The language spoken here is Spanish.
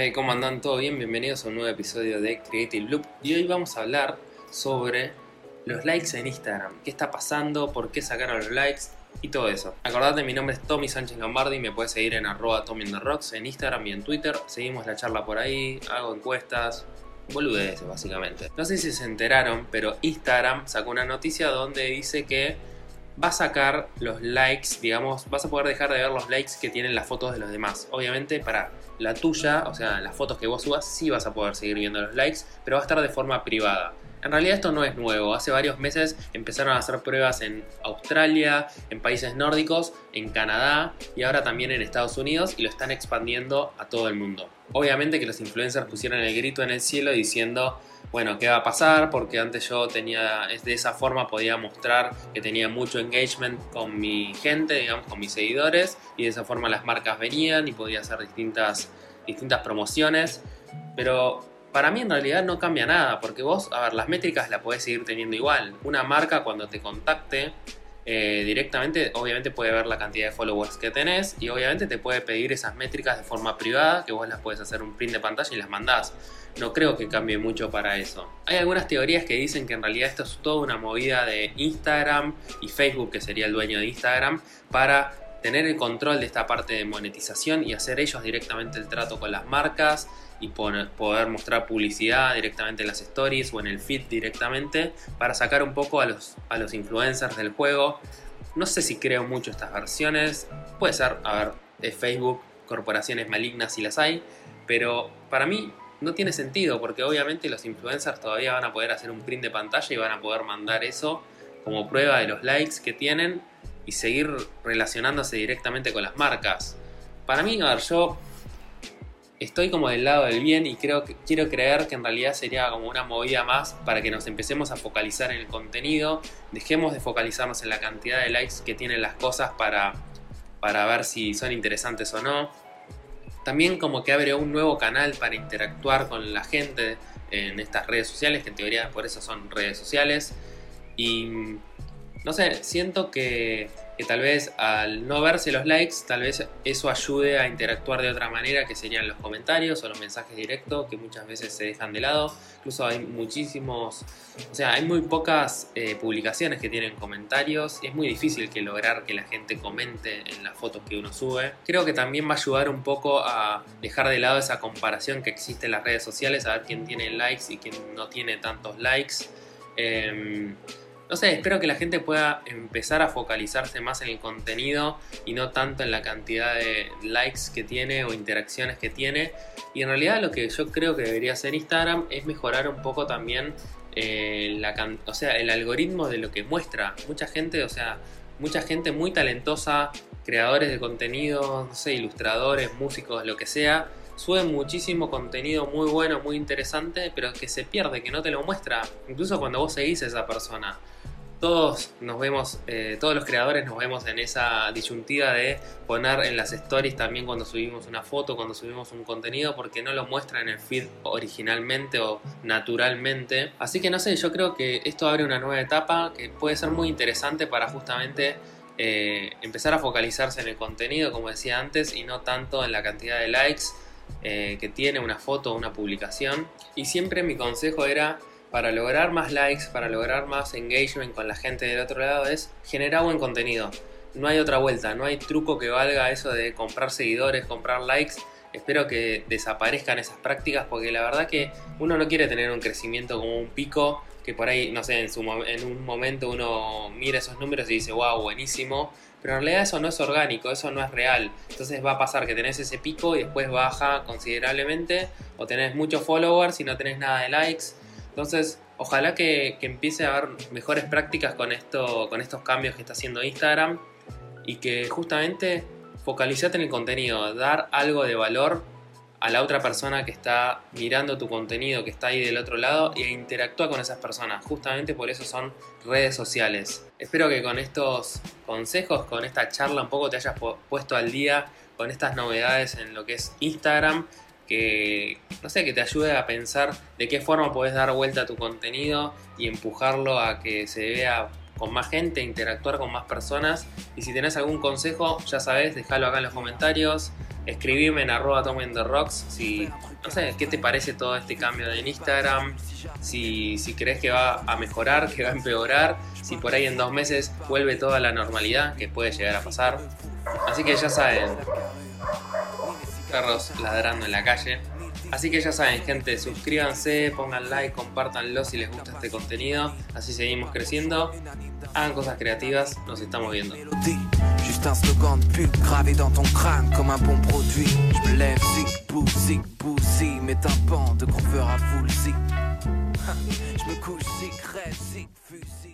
Eh, ¿Cómo andan? ¿Todo bien? Bienvenidos a un nuevo episodio de Creative Loop. Y hoy vamos a hablar sobre los likes en Instagram. ¿Qué está pasando? ¿Por qué sacaron los likes? Y todo eso. Acordate, mi nombre es Tommy Sánchez Lombardi. Me puedes seguir en arroba Rocks en Instagram y en Twitter. Seguimos la charla por ahí. Hago encuestas. Boludeces, básicamente. No sé si se enteraron, pero Instagram sacó una noticia donde dice que va a sacar los likes, digamos, vas a poder dejar de ver los likes que tienen las fotos de los demás. Obviamente para la tuya, o sea, las fotos que vos subas, sí vas a poder seguir viendo los likes, pero va a estar de forma privada. En realidad esto no es nuevo, hace varios meses empezaron a hacer pruebas en Australia, en países nórdicos, en Canadá y ahora también en Estados Unidos y lo están expandiendo a todo el mundo. Obviamente que los influencers pusieron el grito en el cielo diciendo bueno, ¿qué va a pasar? Porque antes yo tenía, de esa forma podía mostrar que tenía mucho engagement con mi gente, digamos, con mis seguidores, y de esa forma las marcas venían y podía hacer distintas, distintas promociones. Pero para mí en realidad no cambia nada, porque vos, a ver, las métricas las podés seguir teniendo igual. Una marca cuando te contacte eh, directamente, obviamente puede ver la cantidad de followers que tenés y obviamente te puede pedir esas métricas de forma privada, que vos las puedes hacer un print de pantalla y las mandás. No creo que cambie mucho para eso. Hay algunas teorías que dicen que en realidad esto es toda una movida de Instagram y Facebook, que sería el dueño de Instagram, para tener el control de esta parte de monetización y hacer ellos directamente el trato con las marcas y poder mostrar publicidad directamente en las stories o en el feed directamente para sacar un poco a los, a los influencers del juego. No sé si creo mucho estas versiones. Puede ser, a ver, es Facebook, corporaciones malignas si las hay, pero para mí no tiene sentido porque obviamente los influencers todavía van a poder hacer un print de pantalla y van a poder mandar eso como prueba de los likes que tienen y seguir relacionándose directamente con las marcas. Para mí, a ver, yo estoy como del lado del bien y creo que quiero creer que en realidad sería como una movida más para que nos empecemos a focalizar en el contenido, dejemos de focalizarnos en la cantidad de likes que tienen las cosas para, para ver si son interesantes o no. También como que abre un nuevo canal para interactuar con la gente en estas redes sociales, que en teoría por eso son redes sociales. Y no sé, siento que que tal vez al no verse los likes, tal vez eso ayude a interactuar de otra manera, que serían los comentarios o los mensajes directos, que muchas veces se dejan de lado. Incluso hay muchísimos, o sea, hay muy pocas eh, publicaciones que tienen comentarios es muy difícil que lograr que la gente comente en las fotos que uno sube. Creo que también va a ayudar un poco a dejar de lado esa comparación que existe en las redes sociales, a ver quién tiene likes y quién no tiene tantos likes. Em, no sé, espero que la gente pueda empezar a focalizarse más en el contenido y no tanto en la cantidad de likes que tiene o interacciones que tiene. Y en realidad lo que yo creo que debería hacer Instagram es mejorar un poco también eh, la, o sea, el algoritmo de lo que muestra. Mucha gente, o sea, mucha gente muy talentosa, creadores de contenido, no sé, ilustradores, músicos, lo que sea, suben muchísimo contenido muy bueno, muy interesante, pero que se pierde, que no te lo muestra, incluso cuando vos seguís a esa persona todos nos vemos, eh, todos los creadores nos vemos en esa disyuntiva de poner en las stories también cuando subimos una foto, cuando subimos un contenido, porque no lo muestra en el feed originalmente o naturalmente. Así que no sé, yo creo que esto abre una nueva etapa que puede ser muy interesante para justamente eh, empezar a focalizarse en el contenido, como decía antes, y no tanto en la cantidad de likes eh, que tiene una foto una publicación. Y siempre mi consejo era para lograr más likes, para lograr más engagement con la gente del otro lado es generar buen contenido. No hay otra vuelta, no hay truco que valga eso de comprar seguidores, comprar likes. Espero que desaparezcan esas prácticas porque la verdad que uno no quiere tener un crecimiento como un pico que por ahí, no sé, en, su, en un momento uno mira esos números y dice, wow, buenísimo. Pero en realidad eso no es orgánico, eso no es real. Entonces va a pasar que tenés ese pico y después baja considerablemente o tenés muchos followers y no tenés nada de likes entonces, ojalá que, empiece a haber mejores prácticas con, esto, con estos cambios que está haciendo Instagram y que justamente focalizate en el contenido, dar algo de valor a la otra persona que está mirando tu contenido, que está ahí del otro lado e interactúa con esas personas. Justamente por eso son redes sociales. Espero que con estos consejos, con esta charla un poco te hayas puesto al día con estas novedades en lo que es Instagram que, no sé, que te ayude a pensar de qué forma puedes dar vuelta a tu contenido y empujarlo a que se vea con más gente, interactuar con más personas. Y si tenés algún consejo, ya sabes, déjalo acá en los comentarios. Escribime en arroba rocks si, no sé, qué te parece todo este cambio en Instagram, si, si crees que va a mejorar, que va a empeorar, si por ahí en dos meses vuelve toda la normalidad, que puede llegar a pasar. Así que ya saben, perros ladrando en la calle. Así que ya saben, gente, suscríbanse, pongan like, compártanlo si les gusta este contenido. Así seguimos creciendo. Hagan cosas creativas, nos estamos viendo. Juste un slogan de pub gravé dans ton crâne comme un bon produit. Je me lève, zig, bou, zig, bou, si, mes tympans de grooveur à full, zig. Je me couche, zig, rêve, zig, fusil.